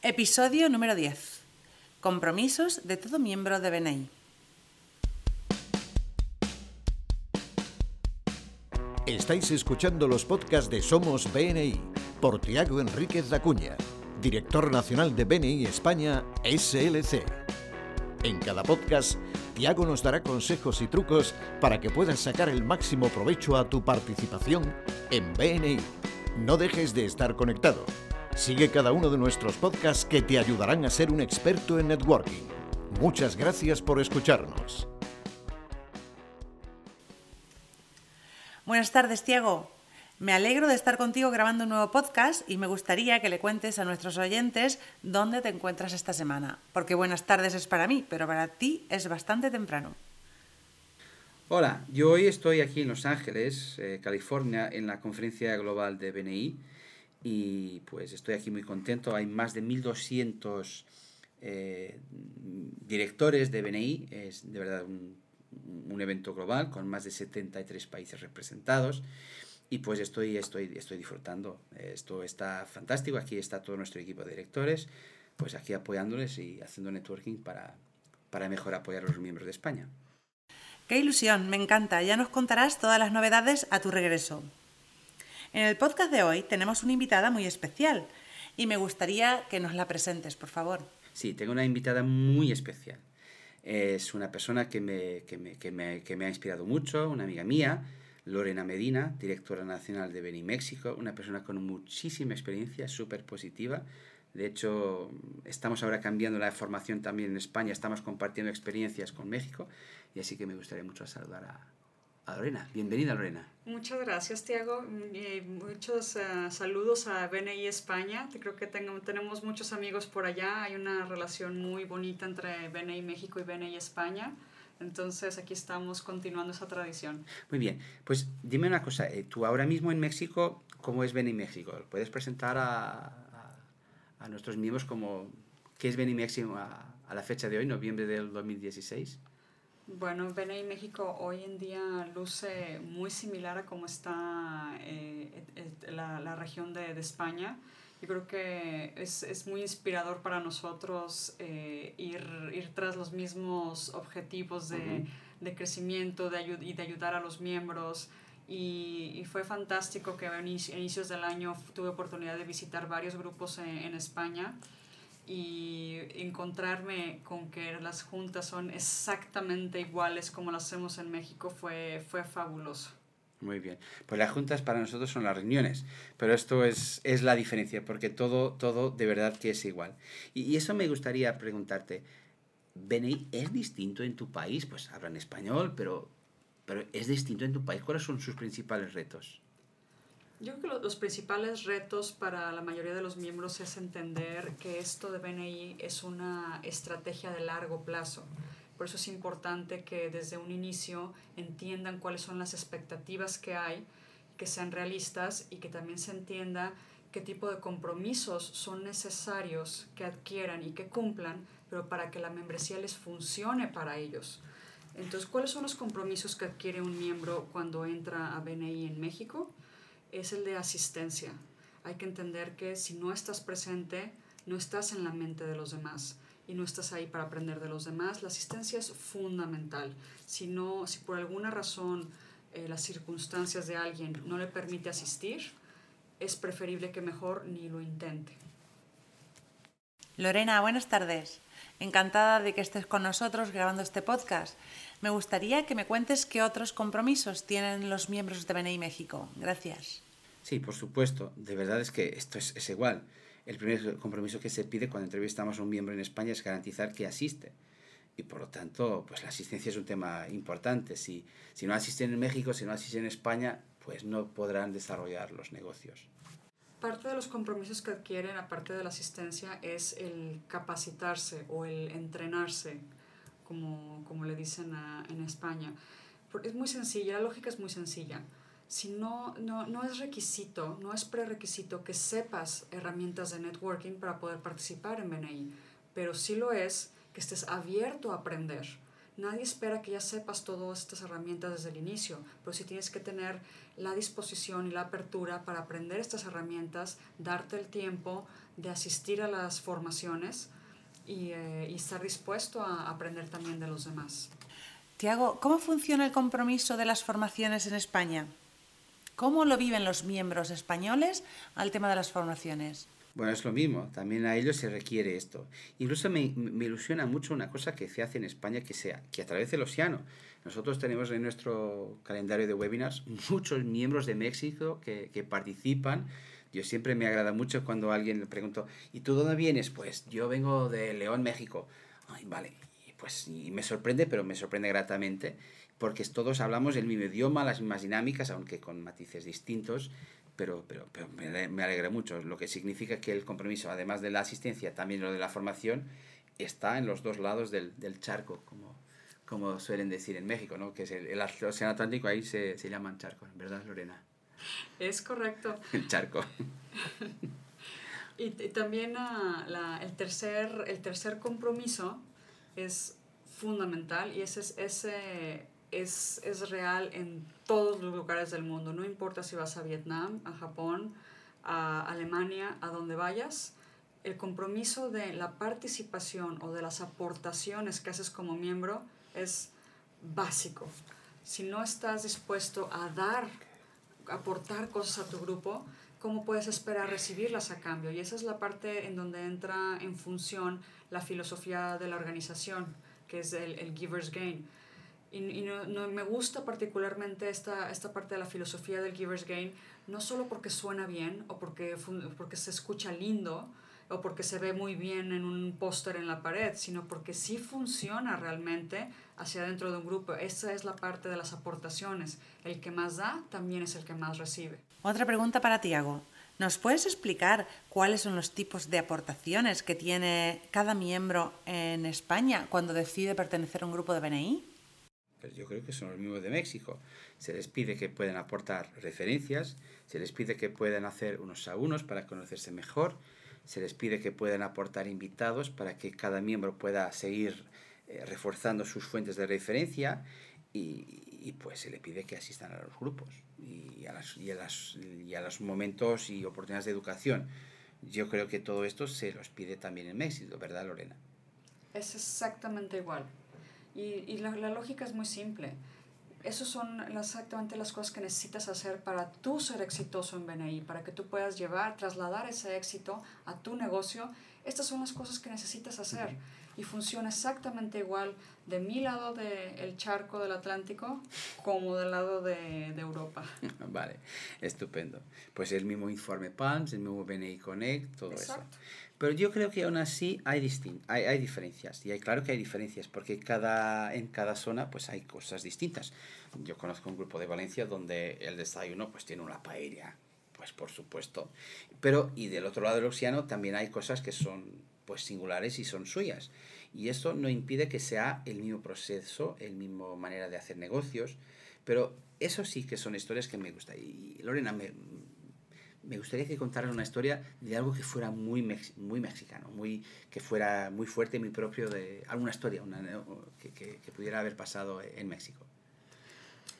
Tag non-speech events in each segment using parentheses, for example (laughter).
Episodio número 10. Compromisos de todo miembro de BNI. Estáis escuchando los podcasts de Somos BNI por Tiago Enríquez Acuña, director nacional de BNI España SLC. En cada podcast, Tiago nos dará consejos y trucos para que puedas sacar el máximo provecho a tu participación en BNI. No dejes de estar conectado. Sigue cada uno de nuestros podcasts que te ayudarán a ser un experto en networking. Muchas gracias por escucharnos. Buenas tardes, Tiago. Me alegro de estar contigo grabando un nuevo podcast y me gustaría que le cuentes a nuestros oyentes dónde te encuentras esta semana. Porque buenas tardes es para mí, pero para ti es bastante temprano. Hola, yo hoy estoy aquí en Los Ángeles, eh, California, en la conferencia global de BNI y pues estoy aquí muy contento. Hay más de 1200 eh, directores de BNI, es de verdad un, un, evento global con más de 73 países representados y pues estoy, estoy, estoy disfrutando. Esto está fantástico, aquí está todo nuestro equipo de directores, pues aquí apoyándoles y haciendo networking para, para mejor apoyar a los miembros de España. Qué ilusión, me encanta. Ya nos contarás todas las novedades a tu regreso. En el podcast de hoy tenemos una invitada muy especial y me gustaría que nos la presentes, por favor. Sí, tengo una invitada muy especial. Es una persona que me, que me, que me, que me ha inspirado mucho, una amiga mía, Lorena Medina, directora nacional de Beni México, una persona con muchísima experiencia, súper positiva. De hecho, estamos ahora cambiando la formación también en España, estamos compartiendo experiencias con México y así que me gustaría mucho saludar a, a Lorena. Bienvenida, Lorena. Muchas gracias, Tiago. muchos uh, saludos a BNI España. Creo que tengo, tenemos muchos amigos por allá. Hay una relación muy bonita entre BNI México y BNI España. Entonces aquí estamos continuando esa tradición. Muy bien, pues dime una cosa, eh, tú ahora mismo en México, ¿cómo es BNI México? ¿Puedes presentar a, a, a nuestros miembros como qué es BNI México a, a la fecha de hoy, noviembre del 2016? Bueno, BNI México hoy en día luce muy similar a cómo está eh, la, la, región de, de, España. Yo creo que es, es muy inspirador para nosotros eh, ir, ir tras los mismos objetivos de, uh -huh. de crecimiento de y de ayudar a los miembros. Y, y, fue fantástico que a inicios del año tuve oportunidad de visitar varios grupos en, en España y encontrarme con que las juntas son exactamente iguales como las hacemos en México fue, fue fabuloso. Muy bien. Pues las juntas para nosotros son las reuniones, pero esto es, es la diferencia, porque todo, todo de verdad que es igual. Y, y eso me gustaría preguntarte, ¿BNI es distinto en tu país? Pues hablan español, pero, pero ¿es distinto en tu país? ¿Cuáles son sus principales retos? Yo creo que los principales retos para la mayoría de los miembros es entender que esto de BNI es una estrategia de largo plazo. Por eso es importante que desde un inicio entiendan cuáles son las expectativas que hay, que sean realistas y que también se entienda qué tipo de compromisos son necesarios que adquieran y que cumplan, pero para que la membresía les funcione para ellos. Entonces, ¿cuáles son los compromisos que adquiere un miembro cuando entra a BNI en México? Es el de asistencia. Hay que entender que si no estás presente, no estás en la mente de los demás y no estás ahí para aprender de los demás. La asistencia es fundamental. Si, no, si por alguna razón eh, las circunstancias de alguien no le permite asistir, es preferible que mejor ni lo intente. Lorena, buenas tardes. Encantada de que estés con nosotros grabando este podcast. Me gustaría que me cuentes qué otros compromisos tienen los miembros de BNI México. Gracias. Sí, por supuesto. De verdad es que esto es, es igual. El primer compromiso que se pide cuando entrevistamos a un miembro en España es garantizar que asiste. Y por lo tanto, pues la asistencia es un tema importante. Si, si no asisten en México, si no asisten en España, pues no podrán desarrollar los negocios. Parte de los compromisos que adquieren, aparte de la asistencia, es el capacitarse o el entrenarse, como, como le dicen en España. Es muy sencilla, la lógica es muy sencilla. Si no, no, no es requisito, no es prerequisito que sepas herramientas de networking para poder participar en BNI, pero sí lo es que estés abierto a aprender. nadie espera que ya sepas todas estas herramientas desde el inicio, pero sí tienes que tener la disposición y la apertura para aprender estas herramientas, darte el tiempo de asistir a las formaciones y, eh, y estar dispuesto a aprender también de los demás. Tiago, ¿cómo funciona el compromiso de las formaciones en España? ¿Cómo lo viven los miembros españoles al tema de las formaciones? Bueno, es lo mismo, también a ellos se requiere esto. Incluso me, me, ilusiona mucho una cosa que se hace en España, que sea que a través del océano. Nosotros tenemos en nuestro calendario de webinars muchos miembros de México que, que participan. Yo siempre me agrada mucho cuando alguien le pregunto, ¿y tú dónde vienes? Pues yo vengo de León, México. Ay, vale. Y pues y me sorprende, pero me sorprende gratamente, porque todos hablamos el mismo idioma, las mismas dinámicas, aunque con matices distintos pero, pero, pero me, me alegra mucho, lo que significa que el compromiso, además de la asistencia, también lo de la formación, está en los dos lados del, del charco, como, como suelen decir en México, ¿no? que es el, el Océano Atlántico, ahí se, se llaman charcos, ¿verdad, Lorena? (laughs) Es correcto. El charco. (laughs) y, y, también uh, la, el, tercer, el tercer compromiso es fundamental y ese es ese es, es, real en todos los lugares del mundo. No importa si vas a Vietnam, a Japón, a Alemania, a donde vayas, el compromiso de la participación o de las aportaciones que haces como miembro es básico. Si no estás dispuesto a dar, aportar cosas a tu grupo, ¿cómo puedes esperar recibirlas a cambio? Y esa es la parte en donde entra en función la filosofía de la organización, que es el, el giver's gain y, y no, no, me gusta particularmente esta, esta parte de la filosofía del Giver's Gain, no solo porque suena bien o porque, porque se escucha lindo o porque se ve muy bien en un póster en la pared, sino porque sí funciona realmente hacia dentro de un grupo. Esa es la parte de las aportaciones. El que más da también es el que más recibe. Otra pregunta para Tiago. ¿Nos puedes explicar cuáles son los tipos de aportaciones que tiene cada miembro en España cuando decide pertenecer a un grupo de BNI? Pues yo creo que son los mismos de México. Se les pide que puedan aportar referencias, se les pide que puedan hacer unos a unos para conocerse mejor, se les pide que puedan aportar invitados para que cada miembro pueda seguir eh, reforzando sus fuentes de referencia y, y, pues se le pide que asistan a los grupos y a, las, y, a las, y a los momentos y oportunidades de educación. Yo creo que todo esto se los pide también en México, ¿verdad, Lorena? Es exactamente igual. Y, y la, la, lógica es muy simple. Esas son exactamente las cosas que necesitas hacer para tú ser exitoso en BNI, para que tú puedas llevar, trasladar ese éxito a tu negocio. Estas son las cosas que necesitas hacer. Y funciona exactamente igual de mi lado del de charco del Atlántico como del lado de, de, Europa. (laughs) Vale, estupendo. Pues el mismo informe PANS, el mismo BNI Connect, todo Exacto. eso. Pero yo creo que aún así hay, distin hay, hay diferencias. Y hay, claro que hay diferencias, porque cada, en cada zona pues hay cosas distintas. Yo conozco un grupo de Valencia donde el desayuno pues tiene una paella, pues por supuesto. Pero, y del otro lado del océano también hay cosas que son pues singulares y son suyas. Y esto no impide que sea el mismo proceso, el mismo manera de hacer negocios, pero eso sí que son historias que me gustan. Y Lorena, me, me gustaría que contaran una historia de algo que fuera muy, mex muy mexicano, muy, que fuera muy fuerte, muy propio de alguna historia una, que, que, pudiera haber pasado en México.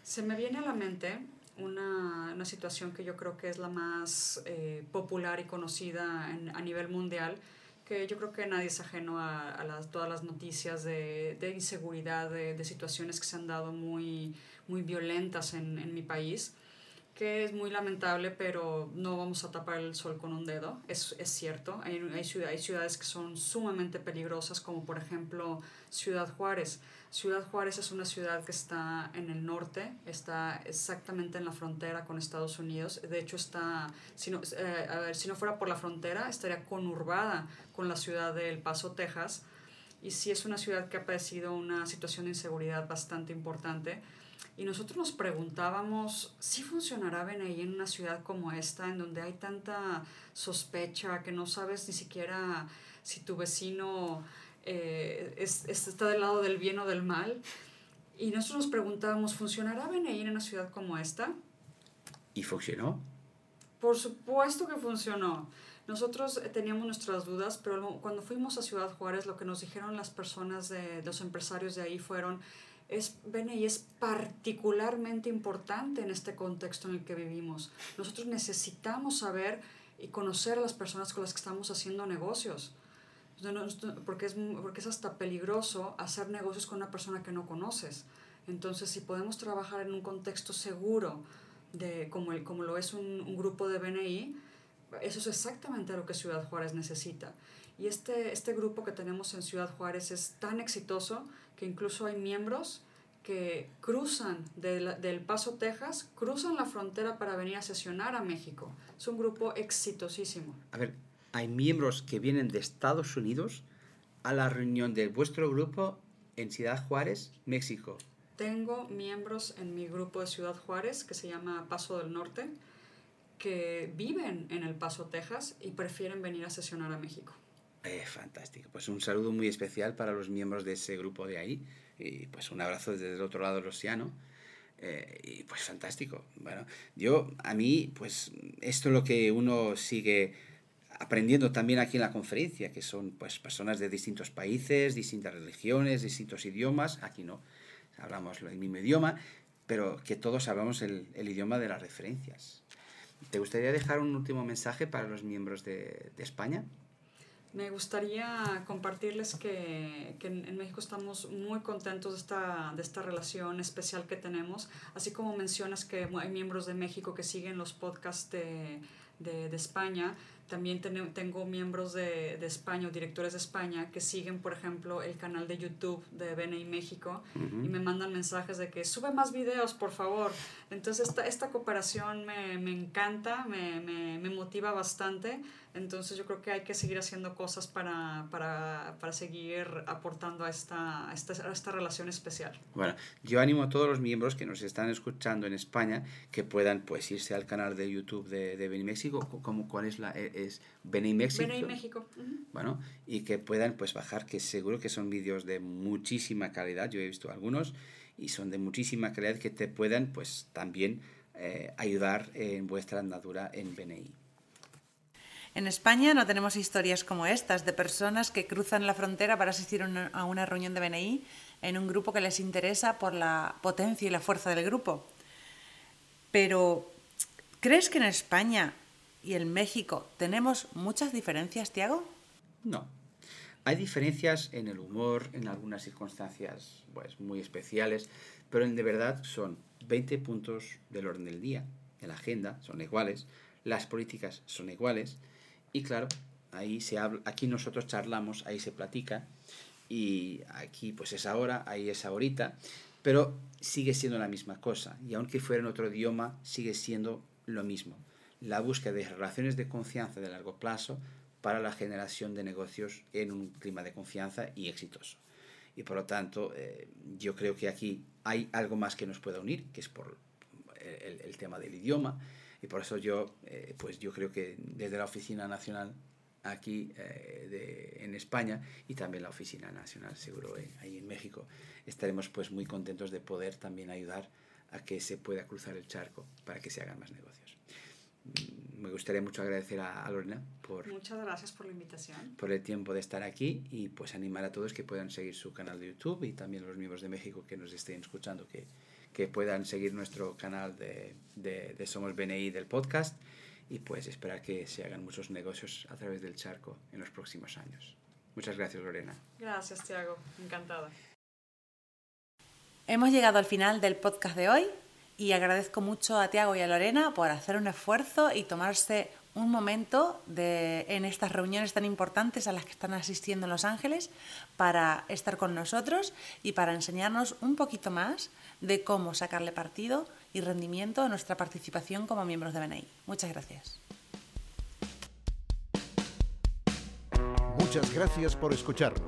Se me viene a la mente una, una situación que yo creo que es la más eh, popular y conocida en, a nivel mundial, que yo creo que nadie es ajeno a, a las, todas las noticias de, de inseguridad, de, de, situaciones que se han dado muy, muy violentas en, en mi país que es muy lamentable, pero no vamos a tapar el sol con un dedo, es, es cierto. Hay, hay, ciudad, hay ciudades que son sumamente peligrosas, como por ejemplo Ciudad Juárez. Ciudad Juárez es una ciudad que está en el norte, está exactamente en la frontera con Estados Unidos. De hecho, está, si no, eh, a ver, si no fuera por la frontera, estaría conurbada con la ciudad de El Paso, Texas. Y sí es una ciudad que ha padecido una situación de inseguridad bastante importante y nosotros nos preguntábamos si funcionará BNI en una ciudad como esta, en donde hay tanta sospecha que no sabes ni siquiera si tu vecino eh, es, es, está del lado del bien o del mal. Y nosotros nos preguntábamos, ¿funcionará BNI en una ciudad como esta? ¿Y funcionó? Por supuesto que funcionó. Nosotros eh, teníamos nuestras dudas, pero cuando fuimos a Ciudad Juárez, lo que nos dijeron las personas, de, los empresarios de ahí fueron, es, BNI es particularmente importante en este contexto en el que vivimos. Nosotros necesitamos saber y conocer a las personas con las que estamos haciendo negocios. Porque es, porque es hasta peligroso hacer negocios con una persona que no conoces. Entonces, si podemos trabajar en un contexto seguro, de, como, el, como lo es un, un grupo de BNI, eso es exactamente lo que Ciudad Juárez necesita. Y este, este grupo que tenemos en Ciudad Juárez es tan exitoso que incluso hay miembros que cruzan del, del Paso, Texas, cruzan la frontera para venir a sesionar a México. Es un grupo exitosísimo. A ver, hay miembros que vienen de Estados Unidos a la reunión de vuestro grupo en Ciudad Juárez, México. Tengo miembros en mi grupo de Ciudad Juárez que se llama Paso del Norte, que viven en El Paso, Texas y prefieren venir a sesionar a México. Eh, fantástico. Pues un saludo muy especial para los miembros de ese grupo de ahí y pues un abrazo desde el otro lado del océano. Eh, y pues fantástico. Bueno, yo, a mí, pues esto es lo que uno sigue aprendiendo también aquí en la conferencia, que son pues personas de distintos países, distintas religiones, distintos idiomas. Aquí no, hablamos el mismo idioma, pero que todos hablamos el, el idioma de las referencias. ¿Te gustaría dejar un último mensaje para los miembros de, de España? Me gustaría compartirles que, que, en México estamos muy contentos de esta, de esta relación especial que tenemos, así como mencionas que hay miembros de México que siguen los podcasts de, de, de España. También tengo miembros de, de, España o directores de España que siguen, por ejemplo, el canal de YouTube de BNI México y me mandan mensajes de que sube más videos, por favor. Entonces, esta, esta cooperación me, me encanta, me, me, me, motiva bastante. Entonces, yo creo que hay que seguir haciendo cosas para, para, para seguir aportando a esta, a esta, a esta relación especial. Bueno, yo animo a todos los miembros que nos están escuchando en España que puedan pues irse al canal de YouTube de, de BNI México. ¿Cómo, ¿Cuál es la...? Es BNI México. BNI México. Uh -huh. Bueno, y que puedan pues bajar, que seguro que son vídeos de muchísima calidad, yo he visto algunos, y son de muchísima calidad que te puedan pues también eh, ayudar en vuestra andadura en BNI. En España no tenemos historias como estas de personas que cruzan la frontera para asistir a una reunión de BNI en un grupo que les interesa por la potencia y la fuerza del grupo. Pero, ¿crees que en España y en México tenemos muchas diferencias, Tiago? No. Hay diferencias en el humor, en algunas circunstancias pues, muy especiales, pero en de verdad son 20 puntos del orden del día, en la agenda, son iguales, las políticas son iguales, y claro, ahí se habla, aquí nosotros charlamos, ahí se platica, y aquí pues es ahora, ahí es ahorita, pero sigue siendo la misma cosa, y aunque fuera en otro idioma, sigue siendo lo mismo la búsqueda de relaciones de confianza de largo plazo para la generación de negocios en un clima de confianza y exitoso. Y por lo tanto, eh, yo creo que aquí hay algo más que nos pueda unir, que es por el, el tema del idioma. Y por eso yo, eh, pues yo creo que desde la Oficina Nacional aquí eh, de, en España y también la Oficina Nacional, seguro, eh, ahí en México, estaremos pues muy contentos de poder también ayudar a que se pueda cruzar el charco para que se hagan más negocios me gustaría mucho agradecer a, a, Lorena por... Muchas gracias por la invitación. Por el tiempo de estar aquí y pues animar a todos que puedan seguir su canal de YouTube y también a los miembros de México que nos estén escuchando que, que puedan seguir nuestro canal de, de, de Somos BNI del podcast y pues esperar que se hagan muchos negocios a través del charco en los próximos años. Muchas gracias, Lorena. Gracias, Tiago. Encantada. Hemos llegado al final del podcast de hoy y agradezco mucho a Tiago y a Lorena por hacer un esfuerzo y tomarse un momento de, en estas reuniones tan importantes a las que están asistiendo en Los Ángeles para estar con nosotros y para enseñarnos un poquito más de cómo sacarle partido y rendimiento a nuestra participación como miembros de BNI. Muchas gracias. Muchas gracias por escucharnos.